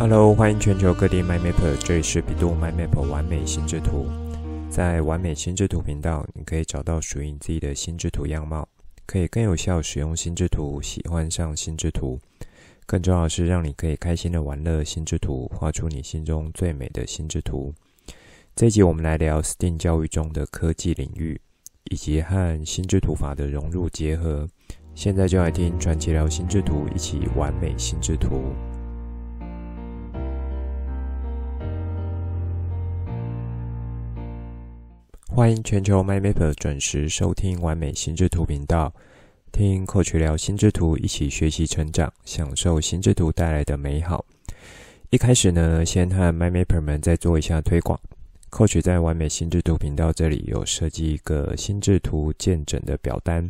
Hello，欢迎全球各地 My Map，这里是 bEDU MyMapper 完美心智图。在完美心智图频道，你可以找到属于你自己的心智图样貌，可以更有效使用心智图，喜欢上心智图。更重要的是，让你可以开心的玩乐心智图，画出你心中最美的心智图。这一集我们来聊 STEAM 教育中的科技领域，以及和心智图法的融入结合。现在就来听传奇聊心智图，一起完美心智图。欢迎全球 MyMapper 准时收听完美心智图频道，听 Coach 聊心智图，一起学习成长，享受心智图带来的美好。一开始呢，先和 MyMapper 们再做一下推广。Coach 在完美心智图频道这里有设计一个心智图见证的表单。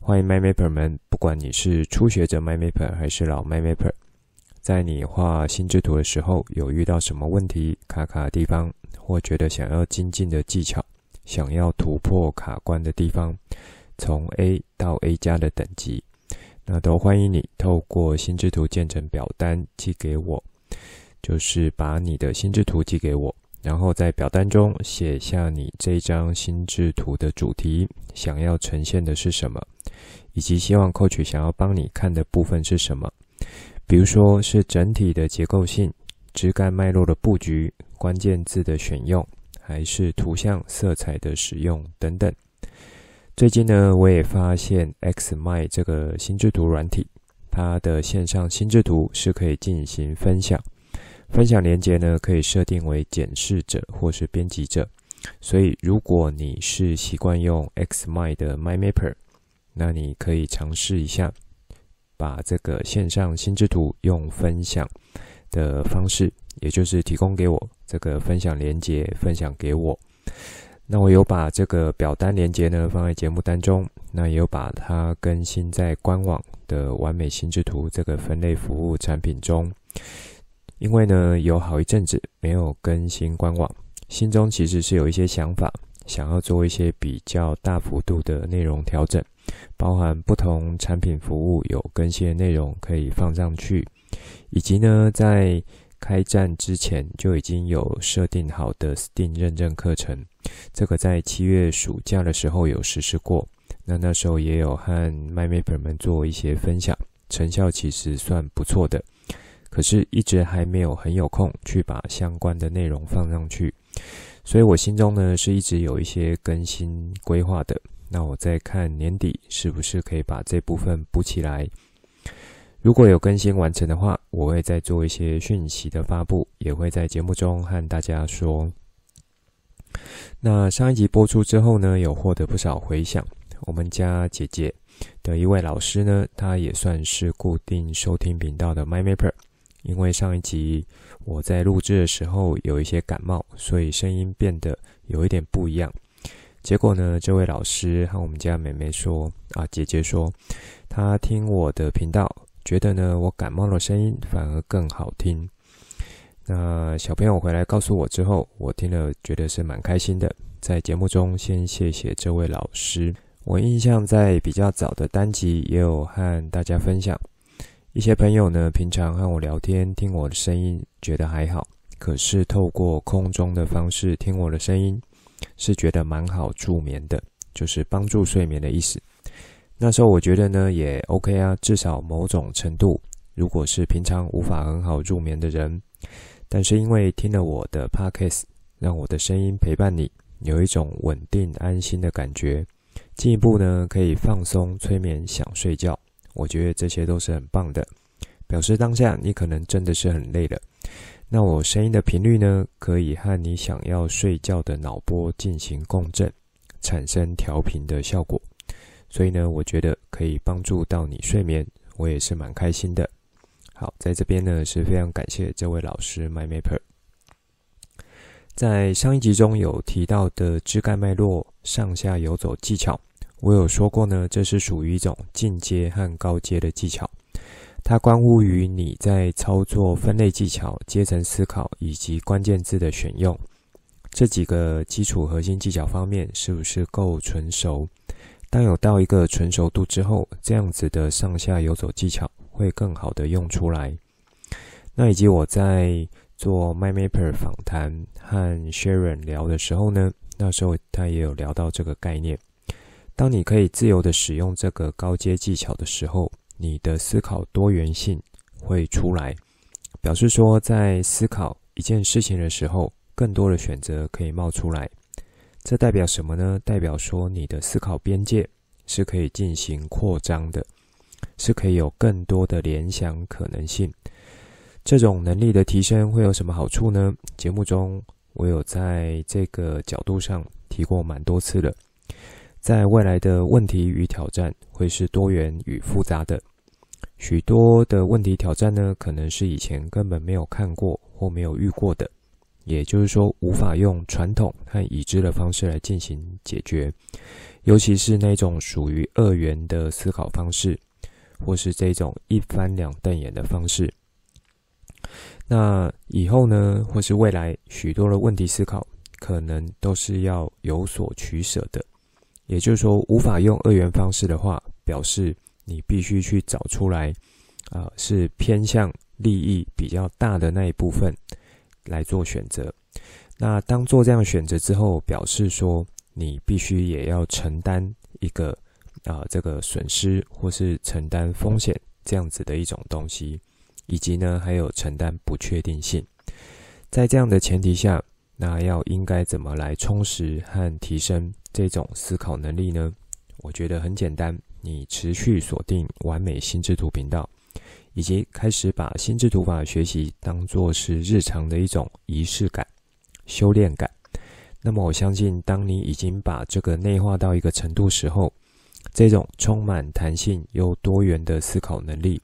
欢迎 MyMapper 们，不管你是初学者 MyMapper 还是老 MyMapper，在你画心智图的时候，有遇到什么问题、卡卡的地方，或觉得想要精进的技巧，想要突破卡关的地方，从 A 到 A 加的等级，那都欢迎你透过心智图建成表单寄给我，就是把你的心智图寄给我。然后在表单中写下你这张心智图的主题，想要呈现的是什么，以及希望 Coach 想要帮你看的部分是什么。比如说是整体的结构性、枝干脉络的布局、关键字的选用，还是图像色彩的使用等等。最近呢，我也发现 xmi 这个心智图软体，它的线上心智图是可以进行分享。分享连接呢，可以设定为检视者或是编辑者。所以，如果你是习惯用 xmi 的 MyMapper，那你可以尝试一下，把这个线上心智图用分享的方式，也就是提供给我这个分享连接，分享给我。那我有把这个表单连接呢放在节目当中，那也有把它更新在官网的完美心智图这个分类服务产品中。因为呢，有好一阵子没有更新官网，心中其实是有一些想法，想要做一些比较大幅度的内容调整，包含不同产品服务有更新的内容可以放上去，以及呢，在开站之前就已经有设定好的 STEAM 认证课程，这个在七月暑假的时候有实施过，那那时候也有和 MyMapper 们做一些分享，成效其实算不错的。可是，一直还没有很有空去把相关的内容放上去，所以我心中呢是一直有一些更新规划的。那我再看年底是不是可以把这部分补起来。如果有更新完成的话，我会再做一些讯息的发布，也会在节目中和大家说。那上一集播出之后呢，有获得不少回响。我们家姐姐的一位老师呢，他也算是固定收听频道的 MyMapper。因为上一集我在录制的时候有一些感冒，所以声音变得有一点不一样。结果呢，这位老师和我们家妹妹说：“啊，姐姐说，她听我的频道，觉得呢我感冒的声音反而更好听。”那小朋友回来告诉我之后，我听了觉得是蛮开心的。在节目中先谢谢这位老师。我印象在比较早的单集也有和大家分享。一些朋友呢，平常和我聊天，听我的声音，觉得还好。可是透过空中的方式听我的声音，是觉得蛮好助眠的，就是帮助睡眠的意思。那时候我觉得呢，也 OK 啊，至少某种程度，如果是平常无法很好入眠的人，但是因为听了我的 Podcast，让我的声音陪伴你，有一种稳定安心的感觉，进一步呢，可以放松催眠，想睡觉。我觉得这些都是很棒的，表示当下你可能真的是很累了。那我声音的频率呢，可以和你想要睡觉的脑波进行共振，产生调频的效果。所以呢，我觉得可以帮助到你睡眠，我也是蛮开心的。好，在这边呢是非常感谢这位老师 MyMapper。在上一集中有提到的枝干脉络上下游走技巧。我有说过呢，这是属于一种进阶和高阶的技巧，它关乎于你在操作分类技巧、阶层思考以及关键字的选用这几个基础核心技巧方面是不是够纯熟。当有到一个纯熟度之后，这样子的上下游走技巧会更好的用出来。那以及我在做 MyMapper 访谈和 Sharon 聊的时候呢，那时候他也有聊到这个概念。当你可以自由的使用这个高阶技巧的时候，你的思考多元性会出来，表示说在思考一件事情的时候，更多的选择可以冒出来。这代表什么呢？代表说你的思考边界是可以进行扩张的，是可以有更多的联想可能性。这种能力的提升会有什么好处呢？节目中我有在这个角度上提过蛮多次了。在未来的问题与挑战会是多元与复杂的，许多的问题挑战呢，可能是以前根本没有看过或没有遇过的。也就是说，无法用传统和已知的方式来进行解决，尤其是那种属于二元的思考方式，或是这种一翻两瞪眼的方式。那以后呢，或是未来许多的问题思考，可能都是要有所取舍的。也就是说，无法用二元方式的话，表示你必须去找出来，啊、是偏向利益比较大的那一部分。来做选择，那当做这样选择之后，表示说你必须也要承担一个啊、这个损失，或是承担风险这样子的一种东西，以及呢还有承担不确定性。在这样的前提下，那要应该怎么来充实和提升这种思考能力呢？我觉得很简单，你持续锁定完美心智图频道。以及开始把心智图法学习当作是日常的一种仪式感、修炼感。那么，我相信，当你已经把这个内化到一个程度时候，这种充满弹性又多元的思考能力，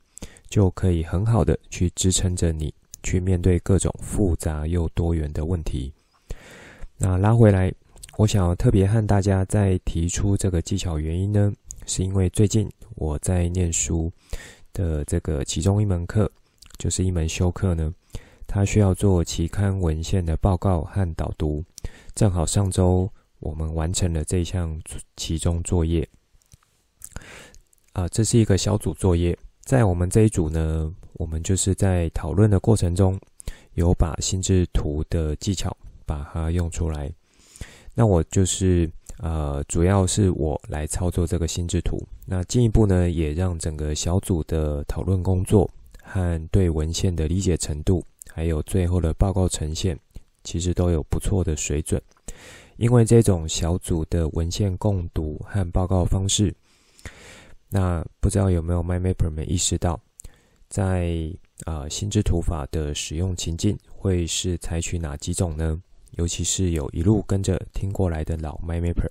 就可以很好的去支撑着你去面对各种复杂又多元的问题。那拉回来，我想要特别和大家再提出这个技巧原因呢，是因为最近我在念书。的这个其中一门课，就是一门修课呢，它需要做期刊文献的报告和导读。正好上周我们完成了这项其中作业。啊、这是一个小组作业，在我们这一组呢，我们就是在讨论的过程中，有把心智图的技巧把它用出来。那我就是。呃，主要是我来操作这个心智图。那进一步呢，也让整个小组的讨论工作和对文献的理解程度，还有最后的报告呈现，其实都有不错的水准。因为这种小组的文献共读和报告方式，那不知道有没有 MyMapper 们意识到，在啊、呃、心智图法的使用情境会是采取哪几种呢？尤其是有一路跟着听过来的老 MindMapper，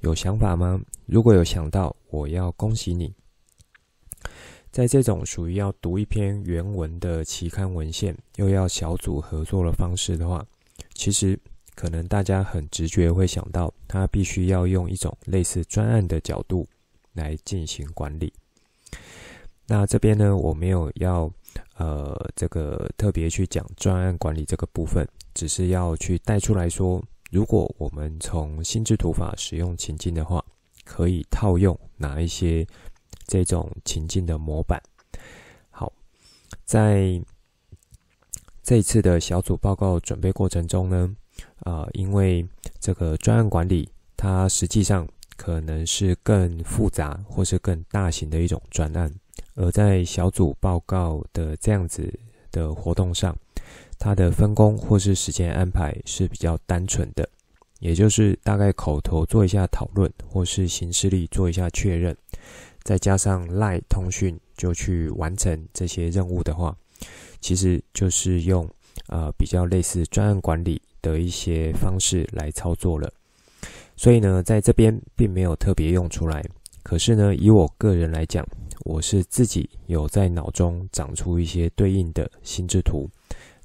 有想法吗？如果有想到，我要恭喜你。在这种属于要读一篇原文的期刊文献，又要小组合作的方式的话，其实可能大家很直觉会想到，他必须要用一种类似专案的角度来进行管理。那这边呢，我没有要呃这个特别去讲专案管理这个部分。只是要去带出来说，如果我们从心智图法使用情境的话，可以套用哪一些这种情境的模板？好，在这一次的小组报告准备过程中呢，啊、呃，因为这个专案管理，它实际上可能是更复杂或是更大型的一种专案，而在小组报告的这样子的活动上。它的分工或是时间安排是比较单纯的，也就是大概口头做一下讨论，或是行事历做一下确认，再加上 li 通讯就去完成这些任务的话，其实就是用呃比较类似专案管理的一些方式来操作了。所以呢，在这边并没有特别用出来。可是呢，以我个人来讲，我是自己有在脑中长出一些对应的心智图。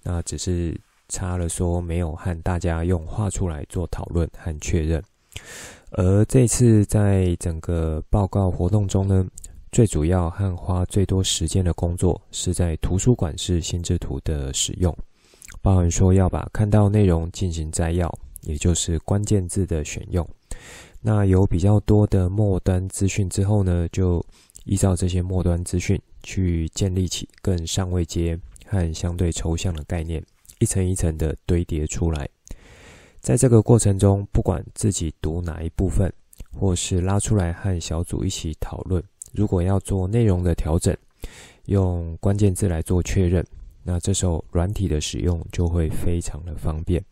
那只是差了说没有和大家用画出来做讨论和确认，而这次在整个报告活动中呢，最主要和花最多时间的工作是在图书馆式心智图的使用，包含说要把看到内容进行摘要，也就是关键字的选用。那有比较多的末端资讯之后呢，就依照这些末端资讯去建立起更上位阶。和相对抽象的概念，一层一层的堆叠出来。在这个过程中，不管自己读哪一部分，或是拉出来和小组一起讨论，如果要做内容的调整，用关键字来做确认，那这时候软体的使用就会非常的方便，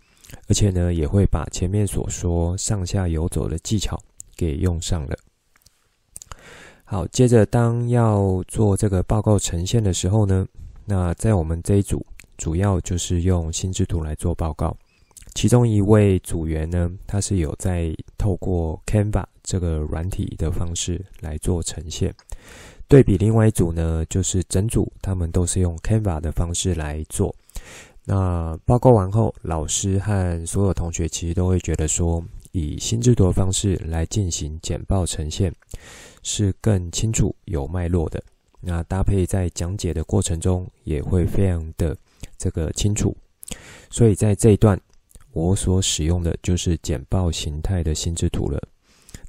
而且呢，也会把前面所说上下游走的技巧给用上了。好，接着当要做这个报告呈现的时候呢，那在我们这一组主要就是用心智图来做报告。其中一位组员呢，他是有在透过 Canva 这个软体的方式来做呈现，对比另外一组呢，就是整组他们都是用 Canva 的方式来做。那报告完后，老师和所有同学其实都会觉得说，以心智图的方式来进行简报呈现。是更清楚、有脉络的。那搭配在讲解的过程中，也会非常的这个清楚。所以在这一段，我所使用的就是简报形态的心智图了。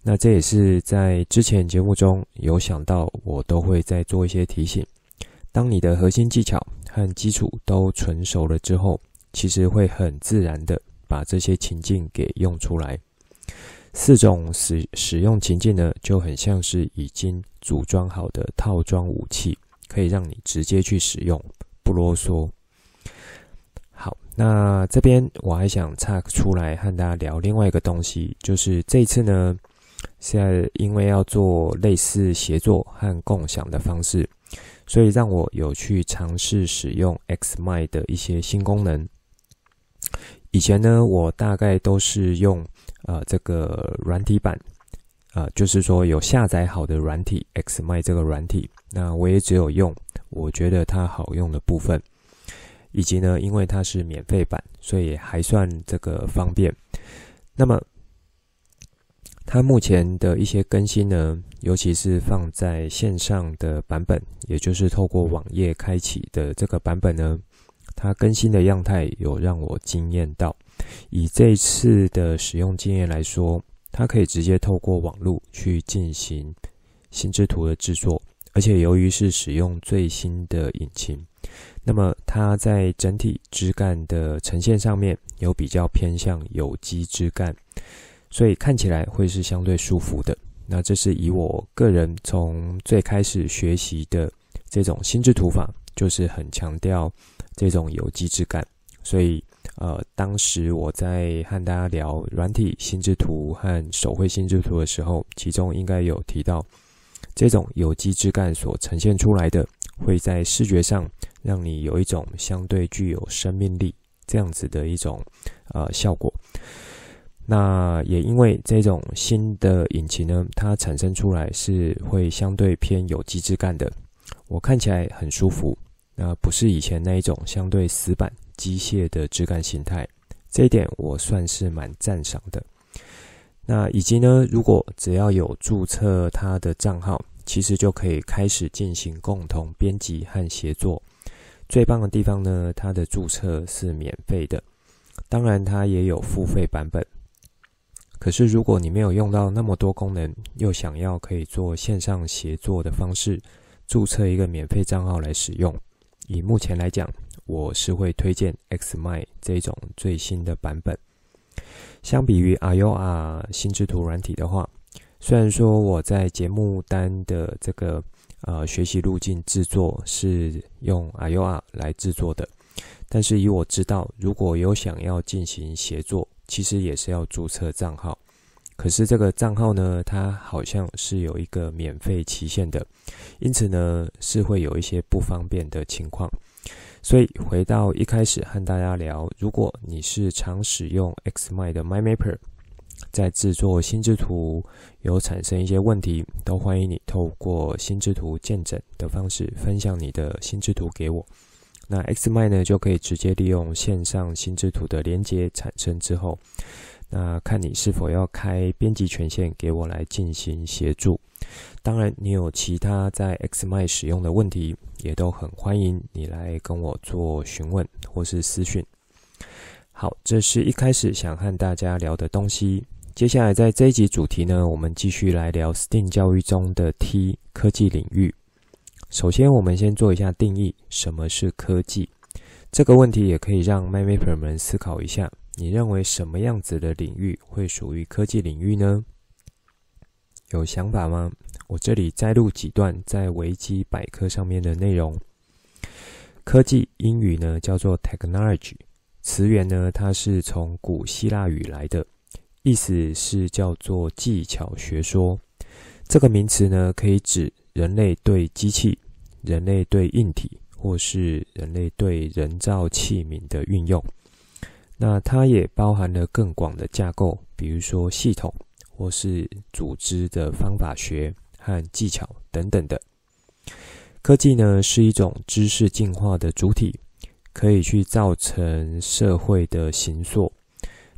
那这也是在之前节目中有想到，我都会再做一些提醒。当你的核心技巧和基础都纯熟了之后，其实会很自然的把这些情境给用出来。四种使使用情境呢，就很像是已经组装好的套装武器，可以让你直接去使用，不啰嗦。好，那这边我还想岔出来和大家聊另外一个东西，就是这次呢，现在因为要做类似协作和共享的方式，所以让我有去尝试使用 Xmind 的一些新功能。以前呢，我大概都是用。呃，这个软体版，呃，就是说有下载好的软体，Xmind 这个软体，那我也只有用我觉得它好用的部分，以及呢，因为它是免费版，所以还算这个方便。那么，它目前的一些更新呢，尤其是放在线上的版本，也就是透过网页开启的这个版本呢，它更新的样态有让我惊艳到。以这次的使用经验来说，它可以直接透过网络去进行心智图的制作，而且由于是使用最新的引擎，那么它在整体枝干的呈现上面有比较偏向有机枝干，所以看起来会是相对舒服的。那这是以我个人从最开始学习的这种心智图法，就是很强调这种有机质感，所以。呃，当时我在和大家聊软体心智图和手绘心智图的时候，其中应该有提到，这种有机质感所呈现出来的，会在视觉上让你有一种相对具有生命力这样子的一种呃效果。那也因为这种新的引擎呢，它产生出来是会相对偏有机质感的，我看起来很舒服，那不是以前那一种相对死板。机械的质感形态，这一点我算是蛮赞赏的。那以及呢，如果只要有注册他的账号，其实就可以开始进行共同编辑和协作。最棒的地方呢，它的注册是免费的，当然它也有付费版本。可是如果你没有用到那么多功能，又想要可以做线上协作的方式，注册一个免费账号来使用，以目前来讲。我是会推荐 XMI 这种最新的版本。相比于 IOR 心智图软体的话，虽然说我在节目单的这个呃学习路径制作是用 IOR 来制作的，但是以我知道，如果有想要进行协作，其实也是要注册账号。可是这个账号呢，它好像是有一个免费期限的，因此呢是会有一些不方便的情况。所以回到一开始和大家聊，如果你是常使用 Xmind 的 MyMapper，在制作心智图有产生一些问题，都欢迎你透过心智图见证的方式分享你的心智图给我。那 XMI 呢，就可以直接利用线上心智图的连接产生之后，那看你是否要开编辑权限给我来进行协助。当然，你有其他在 XMI 使用的问题，也都很欢迎你来跟我做询问或是私讯。好，这是一开始想和大家聊的东西。接下来在这一集主题呢，我们继续来聊 STEAM 教育中的 T 科技领域。首先，我们先做一下定义：什么是科技？这个问题也可以让 MyMapper 们思考一下：你认为什么样子的领域会属于科技领域呢？有想法吗？我这里摘录几段在维基百科上面的内容。科技英语呢叫做 technology，词源呢它是从古希腊语来的，意思是叫做技巧学说。这个名词呢可以指人类对机器、人类对硬体或是人类对人造器皿的运用。那它也包含了更广的架构，比如说系统或是组织的方法学和技巧等等的。科技呢是一种知识进化的主体，可以去造成社会的形塑，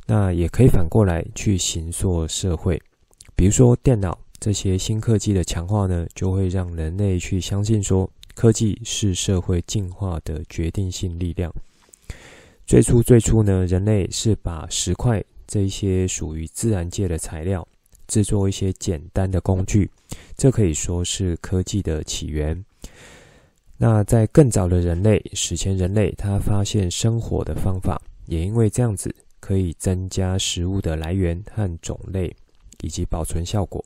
那也可以反过来去形塑社会。比如说电脑这些新科技的强化呢，就会让人类去相信说，科技是社会进化的决定性力量。最初最初呢，人类是把石块这一些属于自然界的材料，制作一些简单的工具，这可以说是科技的起源。那在更早的人类，史前人类，他发现生火的方法，也因为这样子可以增加食物的来源和种类，以及保存效果。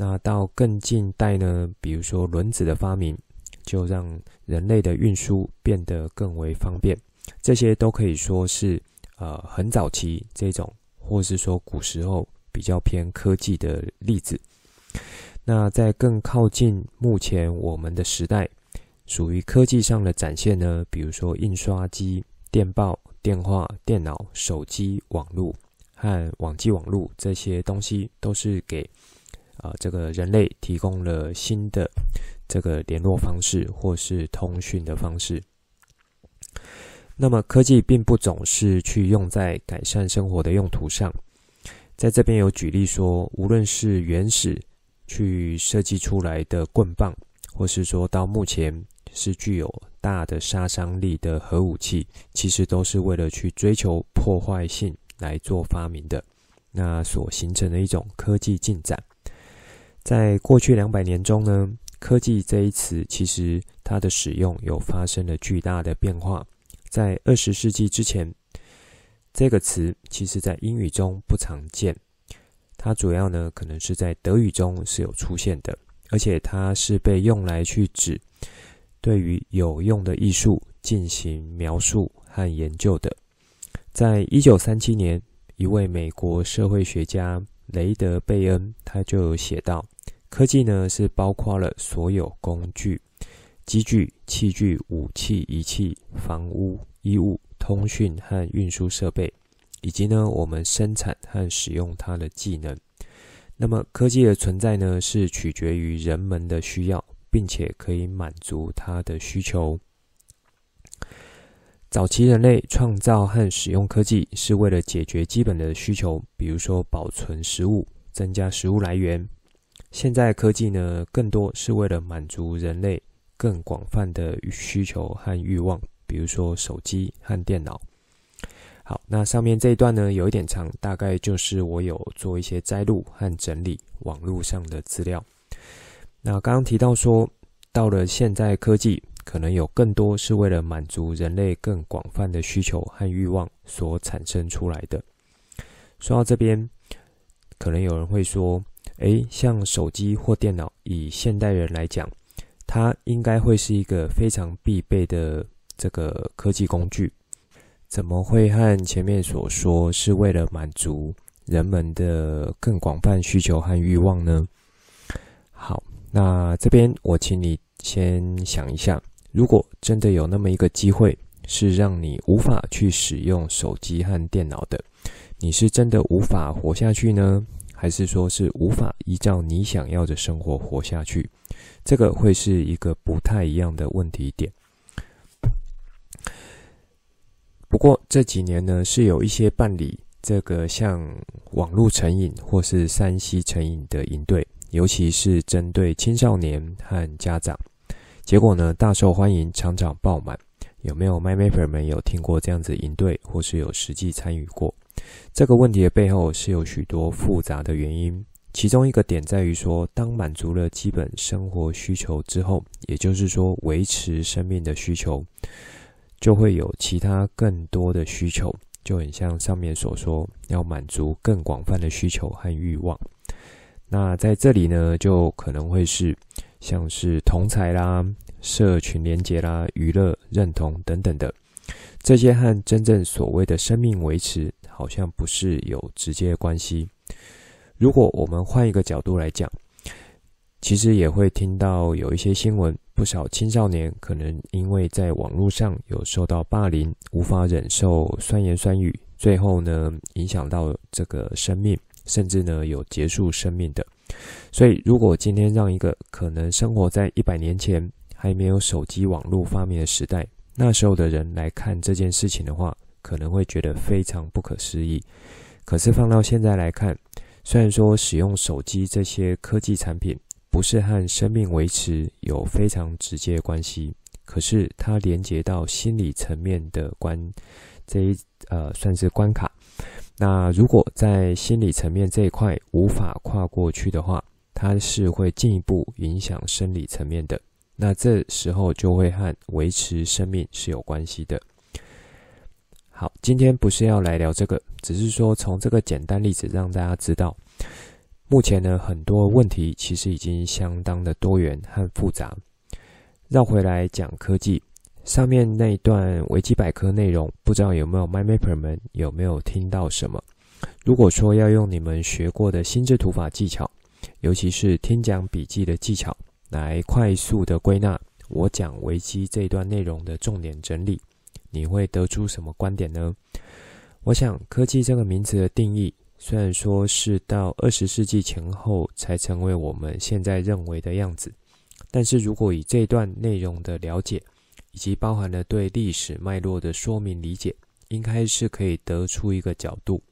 那到更近代呢，比如说轮子的发明，就让人类的运输变得更为方便。这些都可以说是呃很早期这种，或是说古时候比较偏科技的例子。那在更靠近目前我们的时代。属于科技上的展现呢，比如说印刷机、电报、电话、电脑、手机、网络和网际网络这些东西，都是给啊、这个人类提供了新的这个联络方式或是通讯的方式。那么科技并不总是去用在改善生活的用途上，在这边有举例说，无论是原始去设计出来的棍棒，或是说到目前。是具有大的杀伤力的核武器，其实都是为了去追求破坏性来做发明的。那所形成的一种科技进展，在过去两百年中呢，科技这一词其实它的使用有发生了巨大的变化。在二十世纪之前，这个词其实在英语中不常见，它主要呢可能是在德语中是有出现的，而且它是被用来去指。对于有用的艺术进行描述和研究的，在一九三七年，一位美国社会学家雷德贝恩他就有写到：科技呢是包括了所有工具、机具、器具、武器、仪器、房屋、衣物、通讯和运输设备，以及呢我们生产和使用它的技能。那么科技的存在呢是取决于人们的需要。并且可以满足他的需求。早期人类创造和使用科技是为了解决基本的需求，比如说保存食物、增加食物来源。现在科技呢，更多是为了满足人类更广泛的需求和欲望，比如说手机和电脑。好，那上面这一段呢，有一点长，大概就是我有做一些摘录和整理网络上的资料。那刚刚提到说，到了现在，科技可能有更多是为了满足人类更广泛的需求和欲望所产生出来的。说到这边，可能有人会说：“诶，像手机或电脑，以现代人来讲，它应该会是一个非常必备的这个科技工具，怎么会和前面所说是为了满足人们的更广泛需求和欲望呢？”好。那这边我请你先想一下，如果真的有那么一个机会，是让你无法去使用手机和电脑的，你是真的无法活下去呢？还是说是无法依照你想要的生活活下去？这个会是一个不太一样的问题点。不过这几年呢，是有一些办理这个像网络成瘾或是 3C 成瘾的营队。尤其是针对青少年和家长，结果呢，大受欢迎，场场爆满。有没有 MyMapper 们有听过这样子营队，或是有实际参与过？这个问题的背后是有许多复杂的原因。其中一个点在于说，当满足了基本生活需求之后，也就是说维持生命的需求，就会有其他更多的需求，就很像上面所说，要满足更广泛的需求和欲望。那在这里呢，就可能会是像是同侪啦、社群连结啦、娱乐认同等等的，这些和真正所谓的生命维持好像不是有直接关系。如果我们换一个角度来讲，其实也会听到有一些新闻，不少青少年可能因为在网络上有受到霸凌，无法忍受酸言酸语，最后呢影响到这个生命，甚至呢有结束生命的。所以，如果今天让一个可能生活在一百年前还没有手机网络发明的时代，那时候的人来看这件事情的话，可能会觉得非常不可思议。可是放到现在来看，虽然说使用手机这些科技产品不是和生命维持有非常直接关系，可是它连接到心理层面的关这一呃算是关卡。那如果在心理层面这一块无法跨过去的话，它是会进一步影响生理层面的。那这时候就会和维持生命是有关系的。好，今天不是要来聊这个，只是说从这个简单例子让大家知道，目前呢很多问题其实已经相当的多元和复杂。绕回来讲科技，上面那一段维基百科内容，不知道有没有 MyMapper 们有没有听到什么？如果说要用你们学过的心智图法技巧，尤其是听讲笔记的技巧，来快速的归纳我讲维基这一段内容的重点整理。你会得出什么观点呢？我想，科技这个名词的定义，虽然说是到二十世纪前后才成为我们现在认为的样子，但是如果以这段内容的了解，以及包含了对历史脉络的说明理解，应该是可以得出一个角度，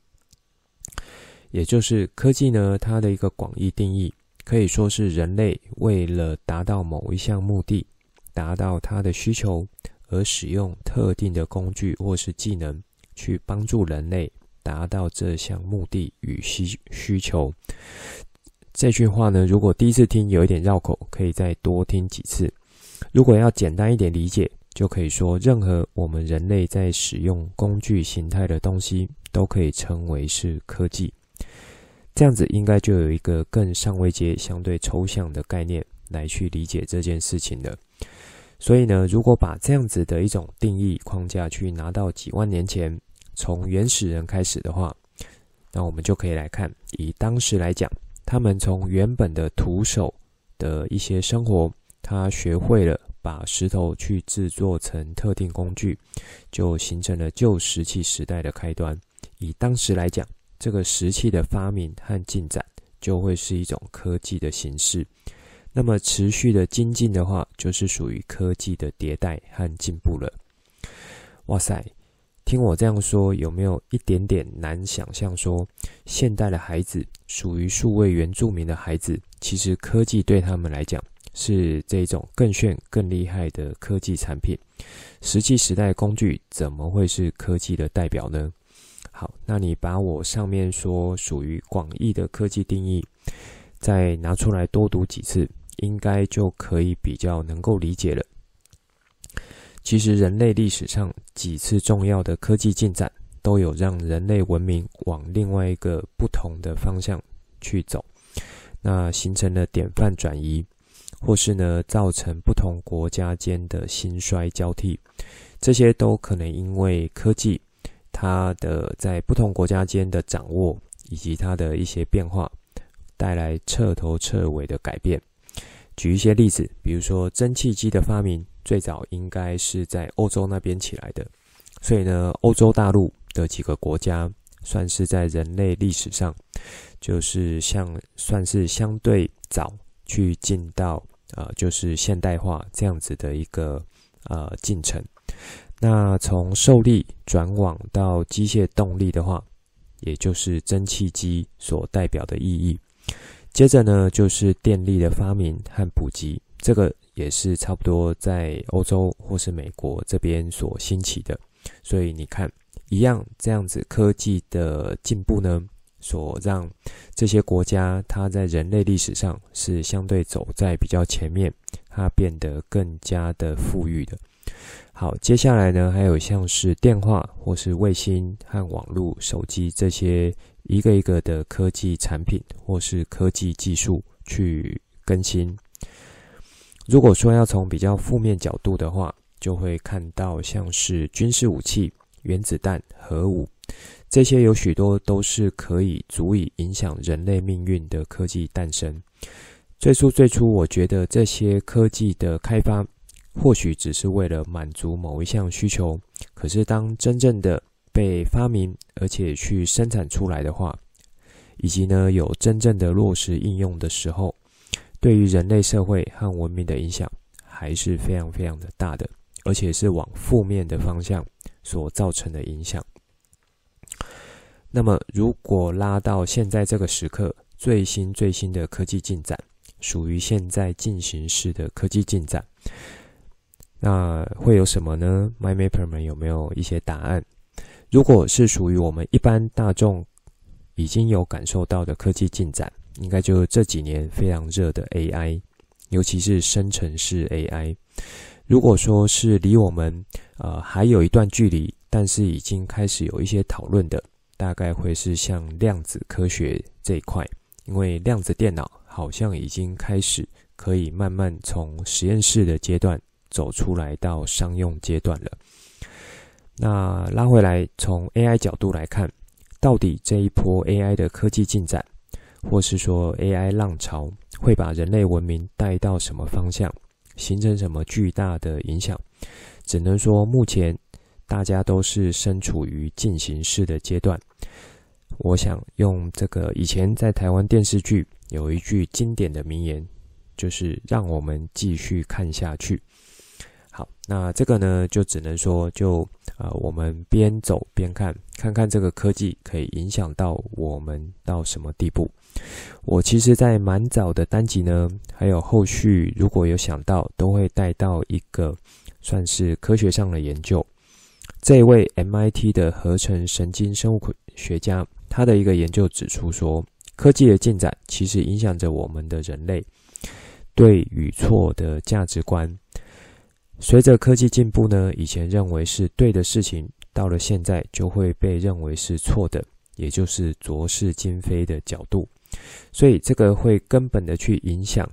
也就是科技呢，它的一个广义定义，可以说是人类为了达到某一项目的，达到他的需求。而使用特定的工具或是技能去帮助人类达到这项目的与需需求。这句话呢，如果第一次听有一点绕口，可以再多听几次。如果要简单一点理解，就可以说，任何我们人类在使用工具形态的东西，都可以称为是科技。这样子应该就有一个更上位阶、相对抽象的概念来去理解这件事情了。所以呢，如果把这样子的一种定义框架去拿到几万年前，从原始人开始的话，那我们就可以来看，以当时来讲，他们从原本的徒手的一些生活，他学会了把石头去制作成特定工具，就形成了旧石器时代的开端。以当时来讲，这个石器的发明和进展，就会是一种科技的形式。那么持续的精进的话，就是属于科技的迭代和进步了。哇塞，听我这样说，有没有一点点难想象？说现代的孩子属于数位原住民的孩子，其实科技对他们来讲是这种更炫、更厉害的科技产品。石器时代工具怎么会是科技的代表呢？好，那你把我上面说属于广义的科技定义，再拿出来多读几次。应该就可以比较能够理解了。其实人类历史上几次重要的科技进展，都有让人类文明往另外一个不同的方向去走，那形成了典范转移，或是呢造成不同国家间的兴衰交替，这些都可能因为科技它的在不同国家间的掌握，以及它的一些变化，带来彻头彻尾的改变。举一些例子，比如说蒸汽机的发明，最早应该是在欧洲那边起来的，所以呢，欧洲大陆的几个国家算是在人类历史上，就是像算是相对早去进到呃，就是现代化这样子的一个呃进程。那从受力转往到机械动力的话，也就是蒸汽机所代表的意义。接着呢，就是电力的发明和普及，这个也是差不多在欧洲或是美国这边所兴起的。所以你看，一样这样子科技的进步呢，所让这些国家它在人类历史上是相对走在比较前面，它变得更加的富裕的。好，接下来呢，还有像是电话或是卫星和网络、手机这些一个一个的科技产品或是科技技术去更新。如果说要从比较负面角度的话，就会看到像是军事武器、原子弹、核武这些，有许多都是可以足以影响人类命运的科技诞生。最初，最初，我觉得这些科技的开发或许只是为了满足某一项需求。可是，当真正的被发明而且去生产出来的话，以及呢有真正的落实应用的时候，对于人类社会和文明的影响还是非常非常的大的，而且是往负面的方向所造成的影响。那么，如果拉到现在这个时刻，最新最新的科技进展，属于现在进行式的科技进展，那会有什么呢 my maper 们有没有一些答案？如果是属于我们一般大众已经有感受到的科技进展，应该就是这几年非常热的 AI，尤其是生成式 AI。如果说是离我们呃还有一段距离，但是已经开始有一些讨论的，大概会是像量子科学这一块，因为量子电脑好像已经开始可以慢慢从实验室的阶段走出来到商用阶段了。那拉回来从 AI 角度来看，到底这一波 AI 的科技进展，或是说 AI 浪潮会把人类文明带到什么方向，形成什么巨大的影响？只能说目前大家都是身处于进行式的阶段。我想用这个以前在台湾电视剧有一句经典的名言，就是让我们继续看下去。好，那这个呢，就只能说就啊、我们边走边看，看看这个科技可以影响到我们到什么地步。我其实，在蛮早的单集呢，还有后续，如果有想到，都会带到一个算是科学上的研究。这位 MIT 的合成神经生物学家，他的一个研究指出说，科技的进展其实影响着我们的人类对与错的价值观。随着科技进步呢，以前认为是对的事情，到了现在就会被认为是错的，也就是浊是今非的角度。所以这个会根本的去影响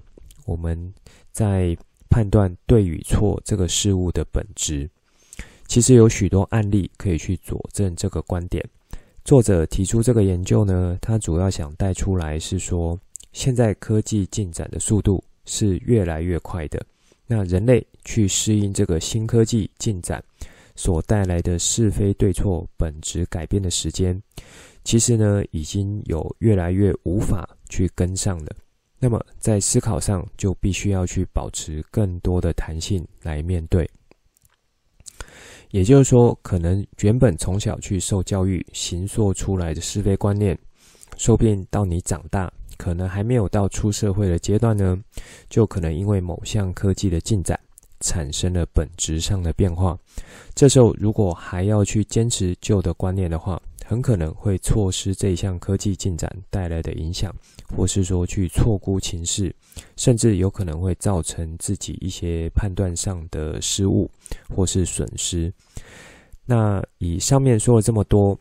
我们在判断对与错这个事物的本质。其实有许多案例可以去佐证这个观点。作者提出这个研究呢，他主要想带出来是说，现在科技进展的速度是越来越快的。那人类去适应这个新科技进展所带来的是非对错本质改变的时间，其实呢，已经有越来越无法去跟上了。那么在思考上就必须要去保持更多的弹性来面对。也就是说，可能原本从小去受教育、形塑出来的是非观念，说不定到你长大。可能还没有到出社会的阶段呢，就可能因为某项科技的进展，产生了本质上的变化。这时候如果还要去坚持旧的观念的话，很可能会错失这项科技进展带来的影响，或是说去错估情势，甚至有可能会造成自己一些判断上的失误或是损失。那以上面说了这么多，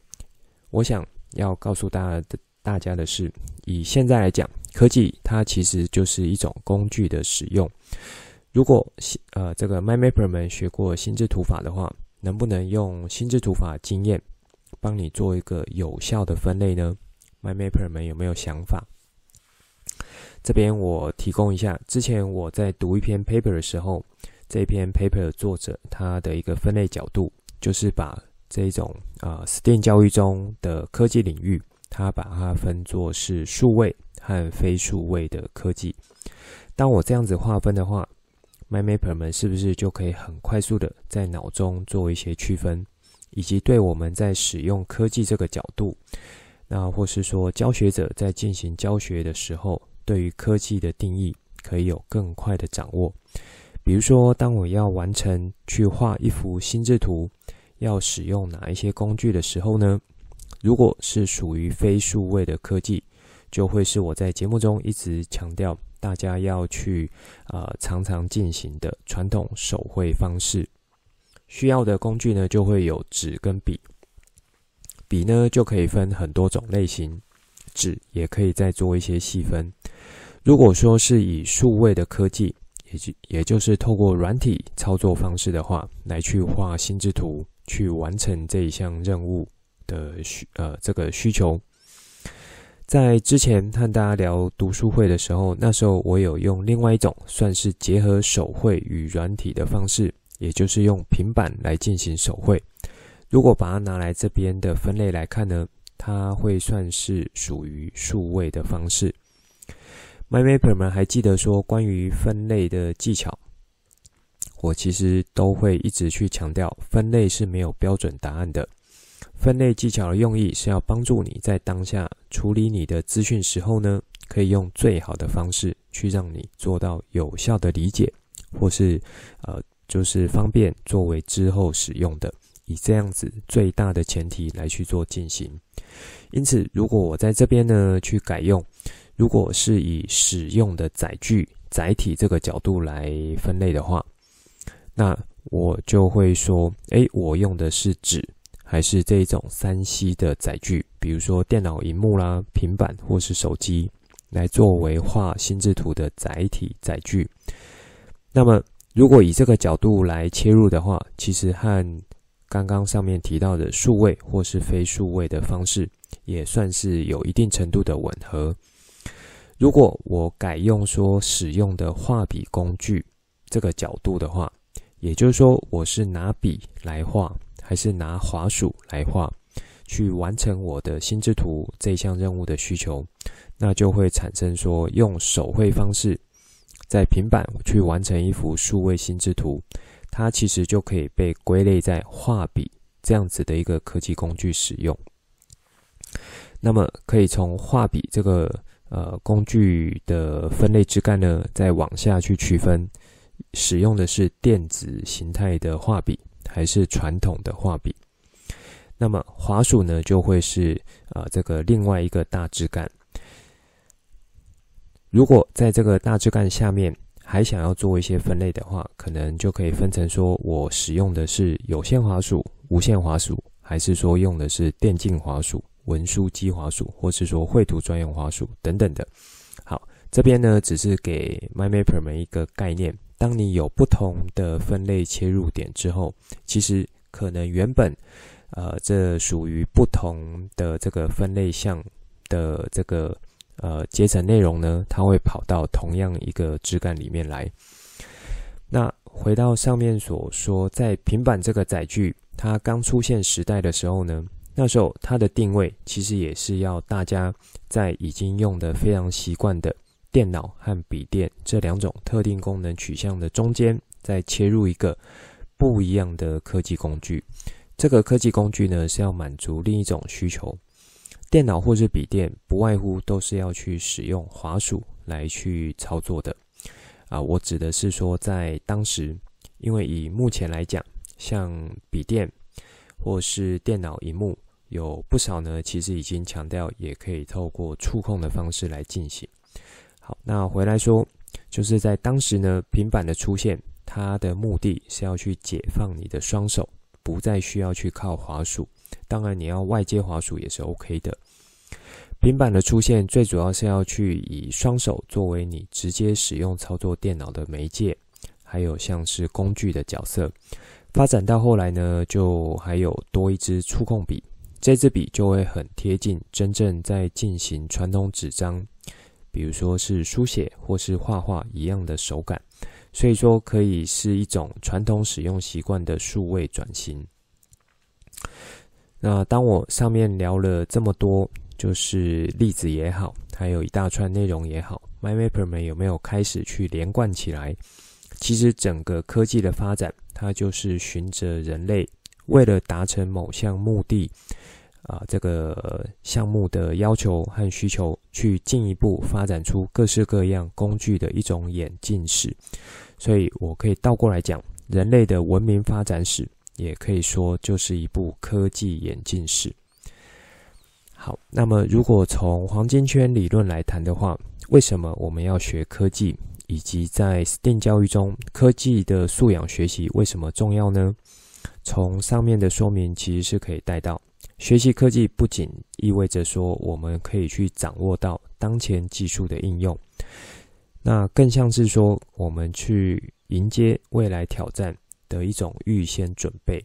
我想要告诉大家的。大家的是，以现在来讲，科技它其实就是一种工具的使用。如果呃这个 MyMapper 们学过心智图法的话，能不能用心智图法经验帮你做一个有效的分类呢？MyMapper 们有没有想法？这边我提供一下，之前我在读一篇 paper 的时候，这篇 paper 的作者他的一个分类角度，就是把这种呃 STEAM 教育中的科技领域。他把它分作是数位和非数位的科技。当我这样子划分的话，MyMapper 们是不是就可以很快速的在脑中做一些区分，以及对我们在使用科技这个角度，那或是说教学者在进行教学的时候，对于科技的定义可以有更快的掌握。比如说，当我要完成去画一幅心智图，要使用哪一些工具的时候呢？如果是属于非数位的科技，就会是我在节目中一直强调大家要去啊、呃、常常进行的传统手绘方式。需要的工具呢，就会有纸跟笔。笔呢，就可以分很多种类型，纸也可以再做一些细分。如果说是以数位的科技，也就也就是透过软体操作方式的话，来去画心智图，去完成这一项任务的需呃这个需求。在之前和大家聊读书会的时候，那时候我有用另外一种算是结合手绘与软体的方式，也就是用平板来进行手绘。如果把它拿来这边的分类来看呢，它会算是属于数位的方式。MyMapper 们还记得说，关于分类的技巧，我其实都会一直去强调，分类是没有标准答案的。分类技巧的用意是要帮助你在当下处理你的资讯时候呢，可以用最好的方式去让你做到有效的理解，或是呃，就是方便作为之后使用的。以这样子最大的前提来去做进行，因此，如果我在这边呢去改用，如果是以使用的载具载体这个角度来分类的话，那我就会说，诶，我用的是纸还是这种三 C 的载具，比如说电脑荧幕啦、平板或是手机，来作为画心智图的载体载具。那么，如果以这个角度来切入的话，其实和刚刚上面提到的数位或是非数位的方式，也算是有一定程度的吻合。如果我改用说使用的画笔工具这个角度的话，也就是说我是拿笔来画，还是拿滑鼠来画，去完成我的心智图这项任务的需求，那就会产生说用手绘方式在平板去完成一幅数位心智图。它其实就可以被归类在画笔这样子的一个科技工具使用。那么，可以从画笔这个呃工具的分类枝干呢，再往下去区分，使用的是电子形态的画笔还是传统的画笔。那么，滑鼠呢就会是呃这个另外一个大枝干。如果在这个大枝干下面，还想要做一些分类的话，可能就可以分成说，我使用的是有线滑鼠、无线滑鼠，还是说用的是电竞滑鼠、文书机滑鼠，或是说绘图专用滑鼠等等的。这边呢只是给 MyMapper 们一个概念。当你有不同的分类切入点之后，其实可能原本呃这属于不同的这个分类项的这个。呃，阶层内容呢，它会跑到同样一个枝干里面来。那回到上面所说，在平板这个载具它刚出现时代的时候呢，那时候它的定位其实也是要大家在已经用的非常习惯的电脑和笔电这两种特定功能取向的中间，再切入一个不一样的科技工具。这个科技工具呢，是要满足另一种需求。电脑或是笔电，不外乎都是要去使用滑鼠来去操作的啊。我指的是说，在当时，因为以目前来讲，像笔电或是电脑荧幕，有不少呢，其实已经强调也可以透过触控的方式来进行。好，那回来说，就是在当时呢，平板的出现，它的目的是要去解放你的双手，不再需要去靠滑鼠。当然，你要外接滑鼠也是 OK 的。平板的出现，最主要是要去以双手作为你直接使用操作电脑的媒介，还有像是工具的角色。发展到后来呢，就还有多一支触控笔，这支笔就会很贴近真正在进行传统纸张，比如说是书写或是画画一样的手感。所以说，可以是一种传统使用习惯的数位转型。那当我上面聊了这么多，就是例子也好，还有一大串内容也好，MyMapper 们有没有开始去连贯起来？其实整个科技的发展，它就是循着人类为了达成某项目的啊、这个项目的要求和需求，去进一步发展出各式各样工具的一种演进史。所以我可以倒过来讲，人类的文明发展史。也可以说，就是一部科技演进史。好，那么如果从黄金圈理论来谈的话，为什么我们要学科技？以及在 STEAM 教育中，科技的素养学习为什么重要呢？从上面的说明其实是可以带到，学习科技不仅意味着说我们可以去掌握到当前技术的应用，那更像是说我们去迎接未来挑战的一种预先准备。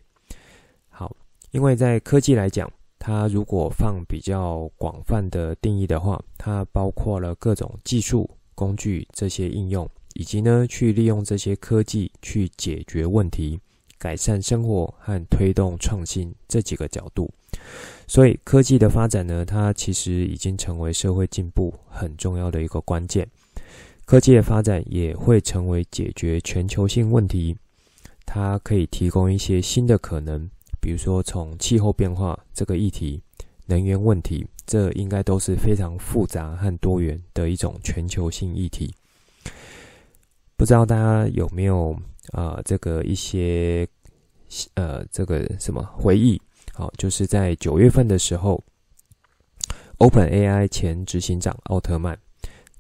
好，因为在科技来讲，它如果放比较广泛的定义的话，它包括了各种技术工具这些应用，以及呢去利用这些科技去解决问题。改善生活和推动创新这几个角度，所以科技的发展呢，它其实已经成为社会进步很重要的一个关键。科技的发展也会成为解决全球性问题，它可以提供一些新的可能，比如说从气候变化这个议题、能源问题，这应该都是非常复杂和多元的一种全球性议题。不知道大家有没有？啊、这个一些呃，这个什么回忆，好，就是在九月份的时候，OpenAI 前执行长奥特曼，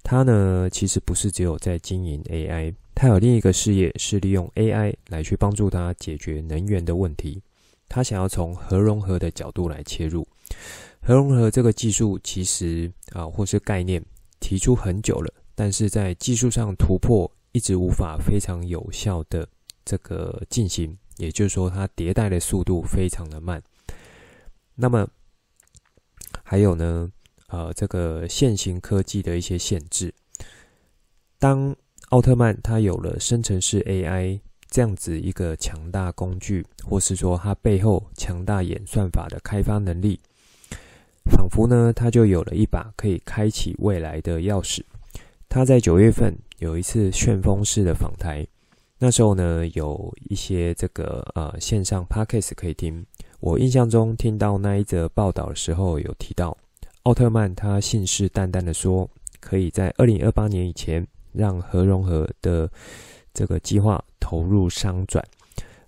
他呢其实不是只有在经营 AI，他有另一个事业是利用 AI 来去帮助他解决能源的问题。他想要从核融合的角度来切入，核融合这个技术其实啊，或是概念提出很久了，但是在技术上突破。一直无法非常有效的这个进行，也就是说，它迭代的速度非常的慢。那么还有呢，呃，这个现行科技的一些限制。当奥特曼他有了生成式 AI 这样子一个强大工具，或是说它背后强大演算法的开发能力，仿佛呢，他就有了一把可以开启未来的钥匙。他在九月份。有一次旋风式的访谈，那时候呢，有一些这个呃线上 podcast 可以听。我印象中听到那一则报道的时候，有提到奥特曼他信誓旦旦的说，可以在二零二八年以前让核融合的这个计划投入商转，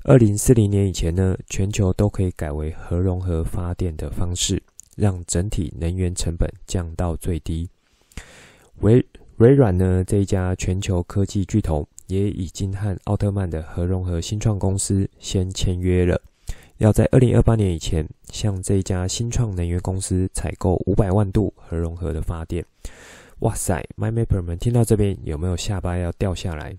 二零四零年以前呢，全球都可以改为核融合发电的方式，让整体能源成本降到最低。为微软呢，这一家全球科技巨头也已经和奥特曼的核融合新创公司先签约了，要在二零二八年以前向这家新创能源公司采购五百万度核融合的发电。哇塞，MyMapper 们听到这边有没有下巴要掉下来？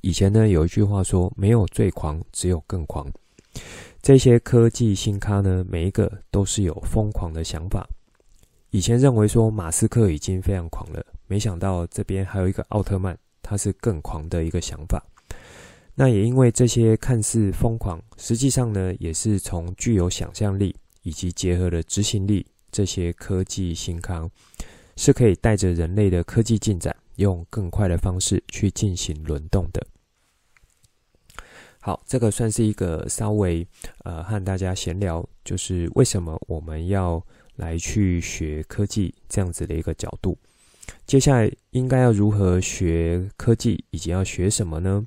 以前呢，有一句话说，没有最狂，只有更狂。这些科技新咖呢，每一个都是有疯狂的想法。以前认为说马斯克已经非常狂了。没想到这边还有一个奥特曼，他是更狂的一个想法。那也因为这些看似疯狂，实际上呢，也是从具有想象力以及结合了执行力这些科技新康，是可以带着人类的科技进展，用更快的方式去进行轮动的。好，这个算是一个稍微呃和大家闲聊，就是为什么我们要来去学科技这样子的一个角度。接下来应该要如何学科技，以及要学什么呢？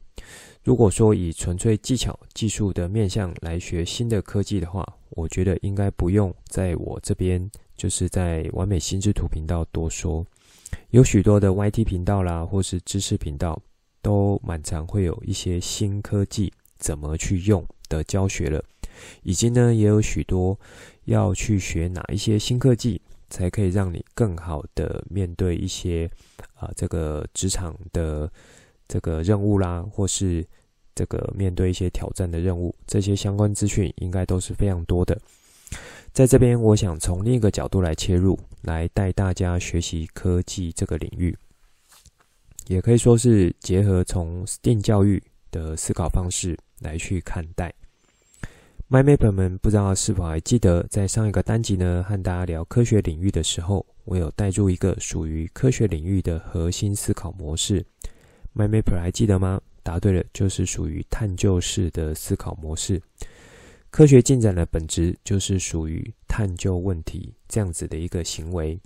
如果说以纯粹技巧、技术的面向来学新的科技的话，我觉得应该不用在我这边，就是在完美心智图频道多说。有许多的 YT 频道啦，或是知识频道，都蛮常会有一些新科技怎么去用的教学了，以及呢，也有许多要去学哪一些新科技。才可以让你更好的面对一些啊、这个职场的这个任务啦，或是这个面对一些挑战的任务，这些相关资讯应该都是非常多的。在这边，我想从另一个角度来切入，来带大家学习科技这个领域，也可以说是结合从 STEAM 教育的思考方式来去看待。My Map 们不知道是否还记得，在上一个单集呢，和大家聊科学领域的时候，我有带入一个属于科学领域的核心思考模式。My Map 还记得吗？答对了，就是属于探究式的思考模式。科学进展的本质就是属于探究问题这样子的一个行为。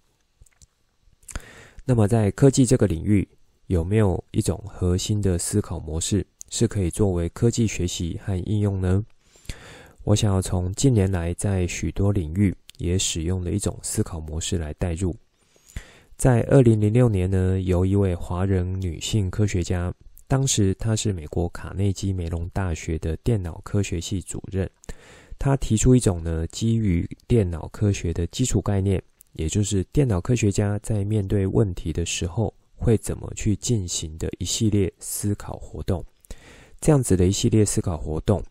那么，在科技这个领域，有没有一种核心的思考模式是可以作为科技学习和应用呢？我想要从近年来在许多领域也使用的一种思考模式来带入。在二零零六年呢，由一位华人女性科学家当时她是美国卡内基梅隆大学的电脑科学系主任。她提出一种呢，基于电脑科学的基础概念，也就是电脑科学家在面对问题的时候会怎么去进行的一系列思考活动。这样子的一系列思考活动，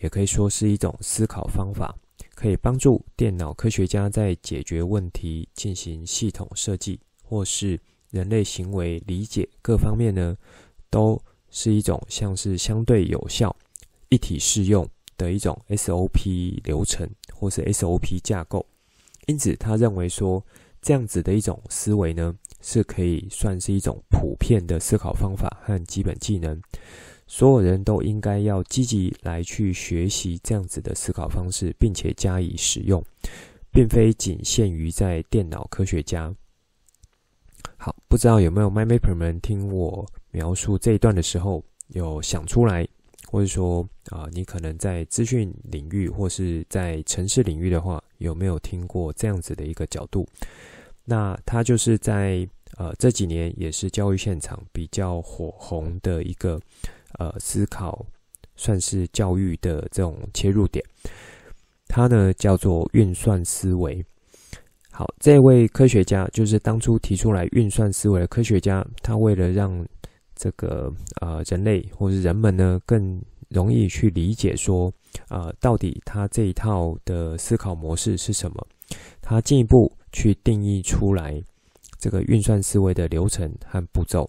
也可以说是一种思考方法，可以帮助电脑科学家在解决问题、进行系统设计，或是人类行为理解各方面呢，都是一种像是相对有效、一体适用的一种 SOP 流程，或是 SOP 架构。因此，他认为说，这样子的一种思维呢，是可以算是一种普遍的思考方法和基本技能。所有人都应该要积极来去学习这样子的思考方式，并且加以使用，并非仅限于在电脑科学家。好，不知道有没有 MyMapper 们听我描述这一段的时候，有想出来，或者说啊，你可能在资讯领域或是在城市领域的话，有没有听过这样子的一个角度？那它就是在呃这几年也是教育现场比较火红的一个。呃，思考算是教育的这种切入点，它呢叫做运算思维。好，这位科学家就是当初提出来运算思维的科学家，他为了让这个呃人类或是人们呢更容易去理解说，呃，到底他这一套的思考模式是什么，他进一步去定义出来这个运算思维的流程和步骤。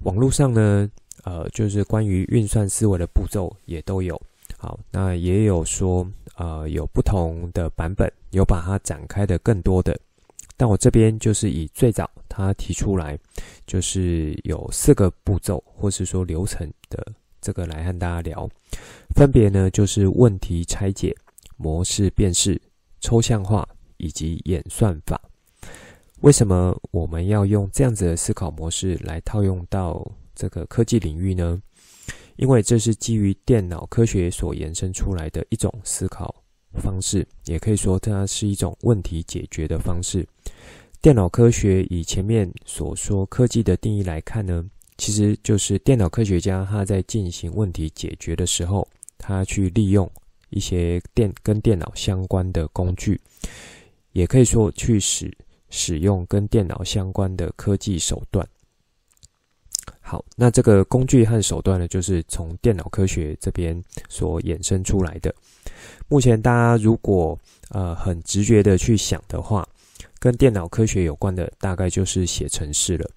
网络上呢。呃，就是关于运算思维的步骤也都有，好，那也有说，呃，有不同的版本，有把它展开的更多的，但我这边就是以最早他提出来，就是有四个步骤或是说流程的这个来和大家聊，分别呢就是问题拆解、模式辨识、抽象化以及演算法。为什么我们要用这样子的思考模式来套用到这个科技领域呢，因为这是基于电脑科学所延伸出来的一种思考方式，也可以说它是一种问题解决的方式。电脑科学以前面所说科技的定义来看呢，其实就是电脑科学家他在进行问题解决的时候，他去利用一些电跟电脑相关的工具，也可以说去使使用跟电脑相关的科技手段。好，那这个工具和手段呢，就是从电脑科学这边所衍生出来的。目前大家如果呃很直觉的去想的话，跟电脑科学有关的，大概就是写程式了。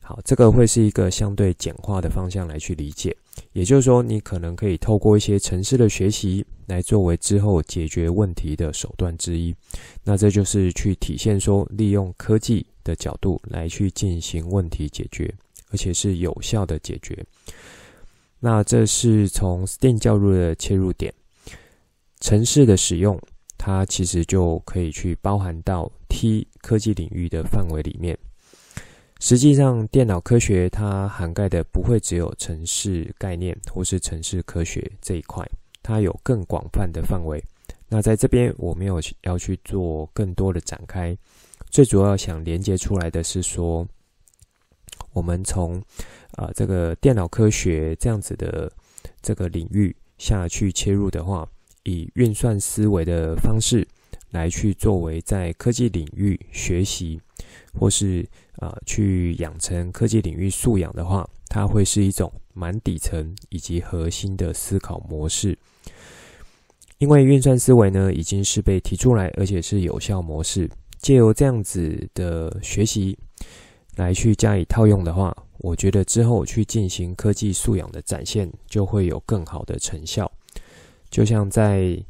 好，这个会是一个相对简化的方向来去理解。也就是说，你可能可以透过一些程式的学习，来作为之后解决问题的手段之一。那这就是去体现说，利用科技的角度来去进行问题解决。而且是有效的解决。那这是从 STEAM 教育的切入点，城市的使用，它其实就可以去包含到 T 科技领域的范围里面。实际上，电脑科学它涵盖的不会只有城市概念或是城市科学这一块，它有更广泛的范围。那在这边，我没有要去做更多的展开，最主要想连接出来的是说。我们从啊、这个电脑科学这样子的这个领域下去切入的话，以运算思维的方式来去作为在科技领域学习，或是啊、去养成科技领域素养的话，它会是一种蛮底层以及核心的思考模式。因为运算思维呢已经是被提出来，而且是有效模式，借由这样子的学习。来去加以套用的话，我觉得之后去进行科技素养的展现，就会有更好的成效。就像在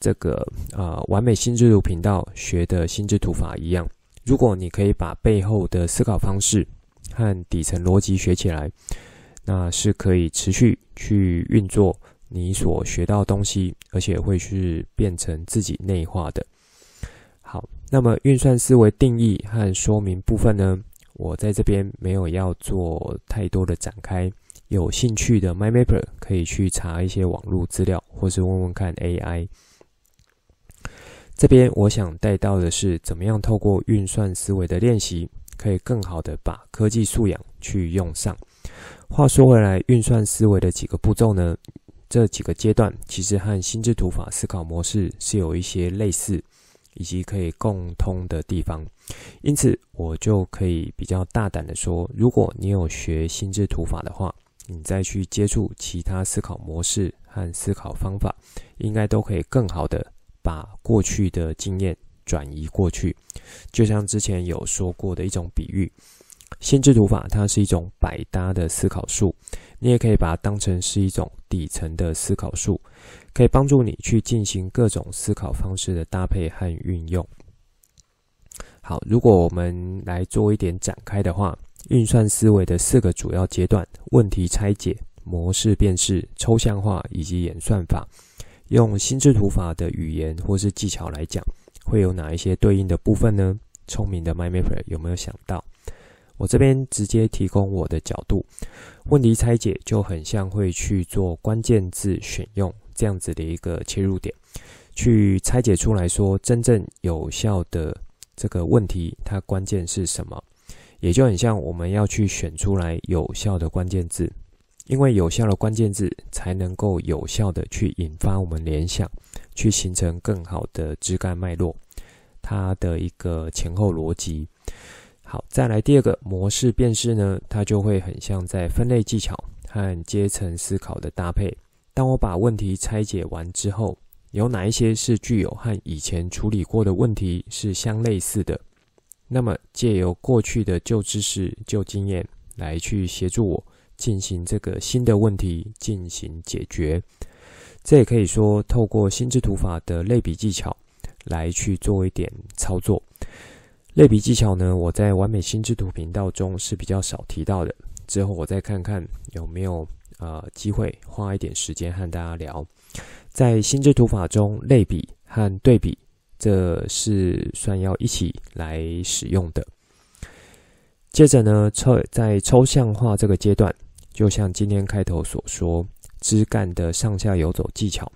这个啊、呃、完美心智图频道学的心智图法一样，如果你可以把背后的思考方式和底层逻辑学起来，那是可以持续去运作你所学到的东西，而且会是变成自己内化的。好，那么运算思维定义和说明部分呢？我在这边没有要做太多的展开，有兴趣的 MyMapper 可以去查一些网络资料，或是问问看 AI。这边我想带到的是，怎么样透过运算思维的练习，可以更好的把科技素养去用上。话说回来，运算思维的几个步骤呢，这几个阶段其实和心智图法思考模式是有一些类似以及可以共通的地方。因此，我就可以比较大胆的说，如果你有学心智图法的话，你再去接触其他思考模式和思考方法，应该都可以更好的把过去的经验转移过去。就像之前有说过的一种比喻。心智图法，它是一种百搭的思考术，你也可以把它当成是一种底层的思考术，可以帮助你去进行各种思考方式的搭配和运用。好，如果我们来做一点展开的话，运算思维的四个主要阶段：问题拆解、模式辨识、抽象化以及演算法，用心智图法的语言或是技巧来讲，会有哪一些对应的部分呢？聪明的 My Mapper 有没有想到？我这边直接提供我的角度，问题拆解就很像会去做关键字选用这样子的一个切入点，去拆解出来说真正有效的这个问题，它关键是什么？也就很像我们要去选出来有效的关键字，因为有效的关键字才能够有效的去引发我们联想，去形成更好的枝干脉络，它的一个前后逻辑。好，再来第二个模式辨识呢，它就会很像在分类技巧和阶层思考的搭配。当我把问题拆解完之后，有哪一些是具有和以前处理过的问题是相类似的？那么借由过去的旧知识、旧经验来去协助我进行这个新的问题进行解决。这也可以说透过心智图法的类比技巧来去做一点操作。类比技巧呢，我在完美心智图频道中是比较少提到的。之后我再看看有没有呃机会花一点时间和大家聊。在心智图法中，类比和对比，这是算要一起来使用的。接着呢，抽在抽象化这个阶段，就像今天开头所说，枝干的上下游走技巧。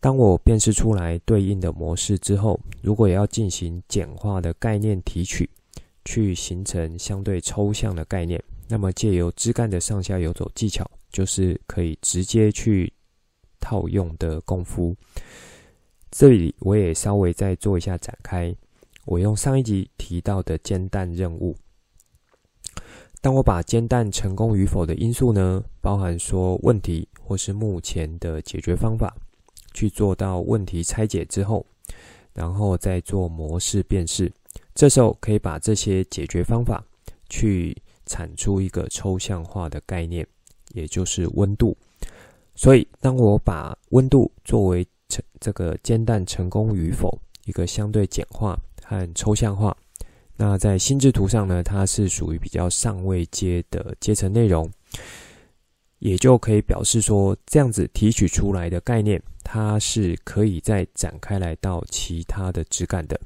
当我辨识出来对应的模式之后，如果要进行简化的概念提取，去形成相对抽象的概念，那么借由枝干的上下游走技巧，就是可以直接去套用的功夫。这里我也稍微再做一下展开，我用上一集提到的煎蛋任务。当我把煎蛋成功与否的因素呢，包含说问题或是目前的解决方法。去做到问题拆解之后，然后再做模式辨识。这时候可以把这些解决方法去产出一个抽象化的概念，也就是温度。所以，当我把温度作为成这个煎蛋成功与否一个相对简化和抽象化，那在心智图上呢，它是属于比较上位阶的阶层内容，也就可以表示说，这样子提取出来的概念。它是可以再展开来到其他的枝干的，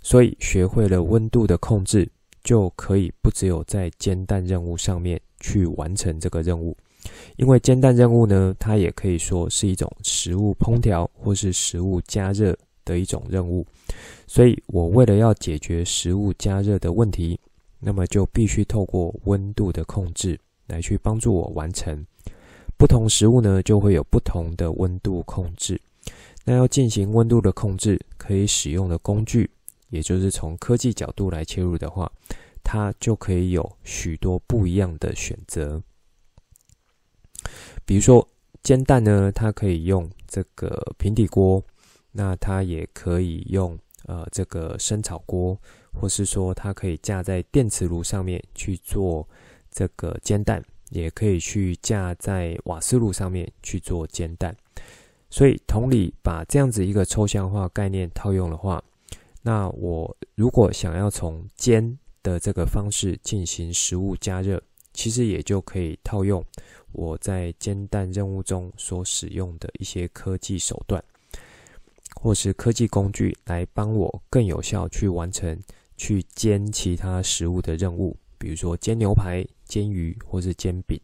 所以学会了温度的控制，就可以不只有在煎蛋任务上面去完成这个任务，因为煎蛋任务呢，它也可以说是一种食物烹调或是食物加热的一种任务，所以我为了要解决食物加热的问题，那么就必须透过温度的控制来去帮助我完成。不同食物呢，就会有不同的温度控制。那要进行温度的控制，可以使用的工具，也就是从科技角度来切入的话，它就可以有许多不一样的选择。比如说煎蛋呢，它可以用这个平底锅，那它也可以用呃这个生炒锅，或是说它可以架在电磁炉上面去做这个煎蛋。也可以去架在瓦斯炉上面去做煎蛋，所以同理，把这样子一个抽象化概念套用的话，那我如果想要从煎的这个方式进行食物加热，其实也就可以套用我在煎蛋任务中所使用的一些科技手段，或是科技工具来帮我更有效去完成去煎其他食物的任务。比如说煎牛排、煎鱼或是煎饼，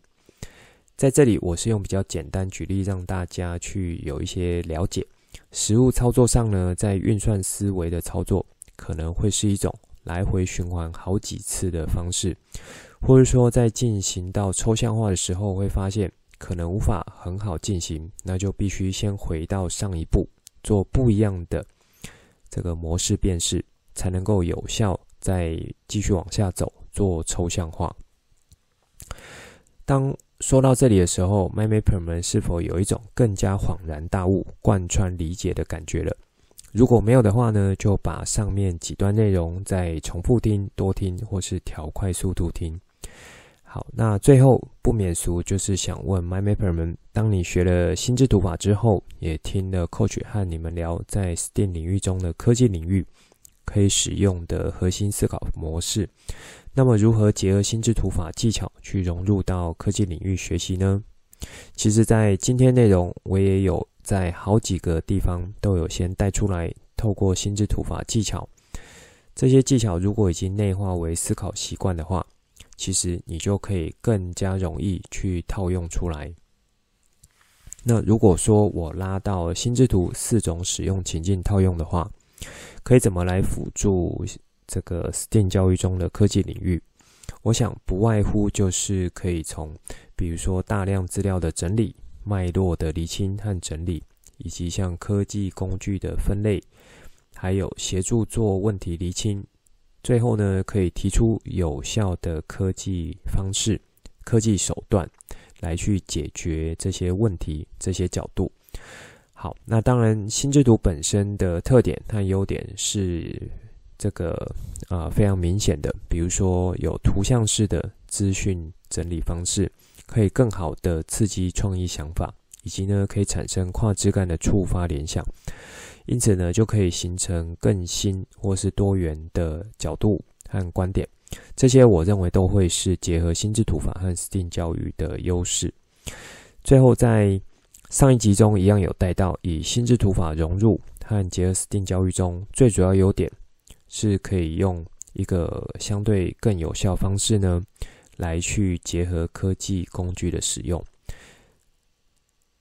在这里我是用比较简单举例，让大家去有一些了解。实物操作上呢，在运算思维的操作可能会是一种来回循环好几次的方式，或者说在进行到抽象化的时候，会发现可能无法很好进行，那就必须先回到上一步，做不一样的这个模式辨识，才能够有效再继续往下走，做抽象化。当说到这里的时候，MyMapper 们是否有一种更加恍然大悟、贯穿理解的感觉了？如果没有的话呢，就把上面几段内容再重复听、多听，或是调快速度听。好，那最后不免俗，就是想问 MyMapper 们：当你学了心智图法之后，也听了 Coach 和你们聊在 STEAM 领域中的科技领域可以使用的核心思考模式。那么，如何结合心智图法技巧去融入到科技领域学习呢？其实，在今天内容，我也有在好几个地方都有先带出来，透过心智图法技巧，这些技巧如果已经内化为思考习惯的话，其实你就可以更加容易去套用出来。那如果说我拉到心智图四种使用情境套用的话，可以怎么来辅助？这个 STEAM 教育中的科技领域，我想不外乎就是可以从，比如说大量资料的整理、脉络的厘清和整理，以及像科技工具的分类，还有协助做问题厘清，最后呢，可以提出有效的科技方式、科技手段来去解决这些问题、这些角度。好，那当然，心智图本身的特点和优点是。这个啊、非常明显的，比如说有图像式的资讯整理方式，可以更好的刺激创意想法，以及呢可以产生跨枝干的触发联想，因此呢就可以形成更新或是多元的角度和观点。这些我认为都会是结合心智图法和 STEAM 教育的优势。最后在上一集中一样有带到，以心智图法融入和结合 STEAM 教育中最主要优点。是可以用一个相对更有效方式呢，来去结合科技工具的使用，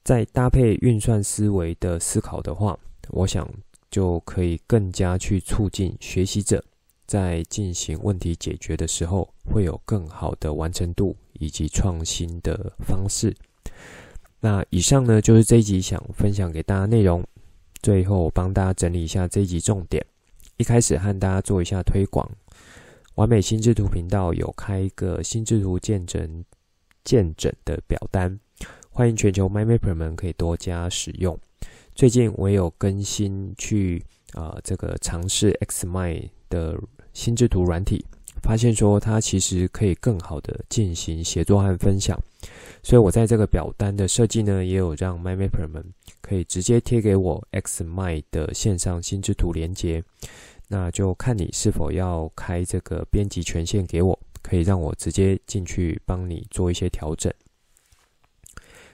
再搭配运算思维的思考的话，我想就可以更加去促进学习者在进行问题解决的时候，会有更好的完成度以及创新的方式。那以上呢，就是这一集想分享给大家内容，最后我帮大家整理一下这一集重点。一开始和大家做一下推广，完美心智图频道有开一个心智图见证见证的表单，欢迎全球 MyMapper 们可以多加使用。最近我也有更新去啊、呃、这个尝试 XMind 的心智图软体，发现说它其实可以更好的进行协作和分享，所以我在这个表单的设计呢，也有让 MyMapper 们可以直接贴给我 XMind 的线上心智图连接。那就看你是否要开这个编辑权限给我，可以让我直接进去帮你做一些调整。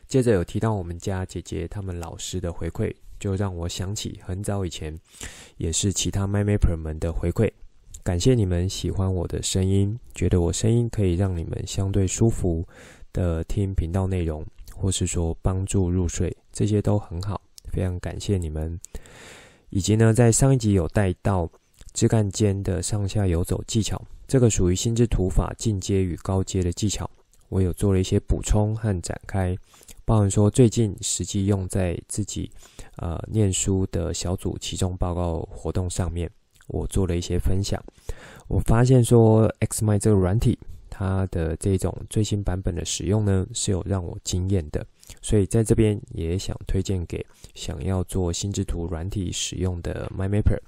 接着有提到我们家姐姐他们老师的回馈，就让我想起很早以前，也是其他 MyMapper 们的回馈。感谢你们喜欢我的声音，觉得我声音可以让你们相对舒服的听频道内容，或是说帮助入睡，这些都很好，非常感谢你们。以及呢，在上一集有带到。枝干间的上下游走技巧，这个属于心智图法进阶与高阶的技巧，我有做了一些补充和展开，包含说最近实际用在自己呃念书的小组期中报告活动上面，我做了一些分享。我发现说 XMind 这个软体，它的这种最新版本的使用呢，是有让我惊艳的，所以在这边也想推荐给想要做心智图软体使用的 MyMapper。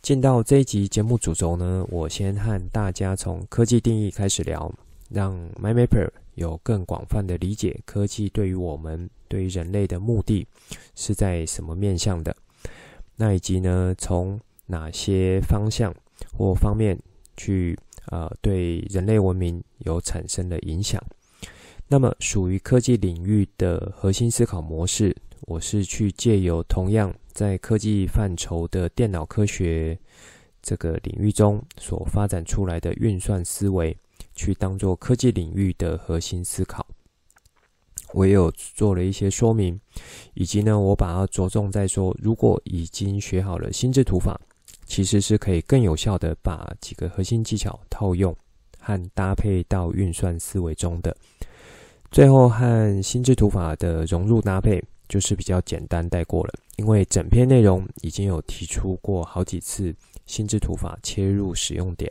进到这一集节目主轴呢，我先和大家从科技定义开始聊，让 MyMapper 有更广泛的理解科技对于我们、对于人类的目的是在什么面向的。那以及呢，从哪些方向或方面去呃对人类文明有产生的影响。那么属于科技领域的核心思考模式，我是去借由同样。在科技范畴的电脑科学这个领域中所发展出来的运算思维，去当做科技领域的核心思考。我也有做了一些说明，以及呢，我把它着重在说，如果已经学好了心智图法，其实是可以更有效的把几个核心技巧套用，和搭配到运算思维中的。最后和心智图法的融入搭配，就是比较简单带过了，因为整篇内容已经有提出过好几次心智图法切入使用点，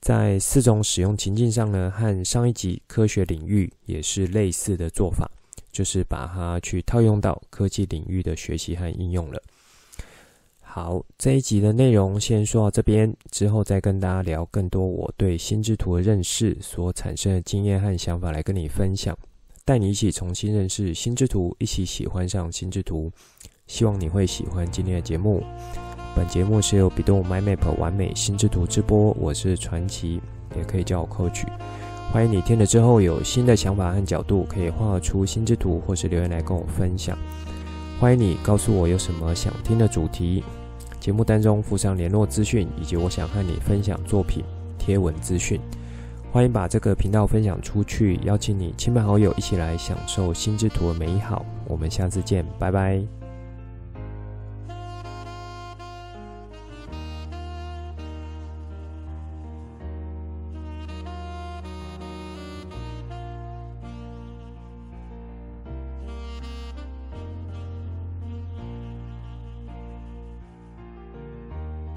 在四种使用情境上呢，和上一集科学领域也是类似的做法，就是把它去套用到科技领域的学习和应用了。好，这一集的内容先说到这边，之后再跟大家聊更多我对心智图的认识所产生的经验和想法来跟你分享，带你一起重新认识心智图，一起喜欢上心智图。希望你会喜欢今天的节目。本节目是由 bEDU MindMap 完美心智图直播，我是传奇，也可以叫我 Coach。欢迎你听了之后有新的想法和角度，可以画出心智图，或是留言来跟我分享。欢迎你告诉我有什么想听的主题。节目当中附上联络资讯，以及我想和你分享作品贴文资讯。欢迎把这个频道分享出去，邀请你亲朋好友一起来享受心之图的美好。我们下次见，拜拜。